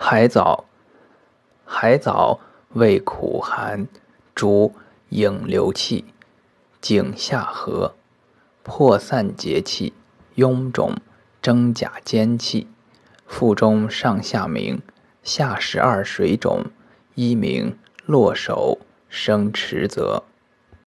海藻，海藻味苦寒，主引流气，颈下合，破散结气，臃肿，真假坚气。腹中上下鸣，下十二水肿，一名落手生迟泽。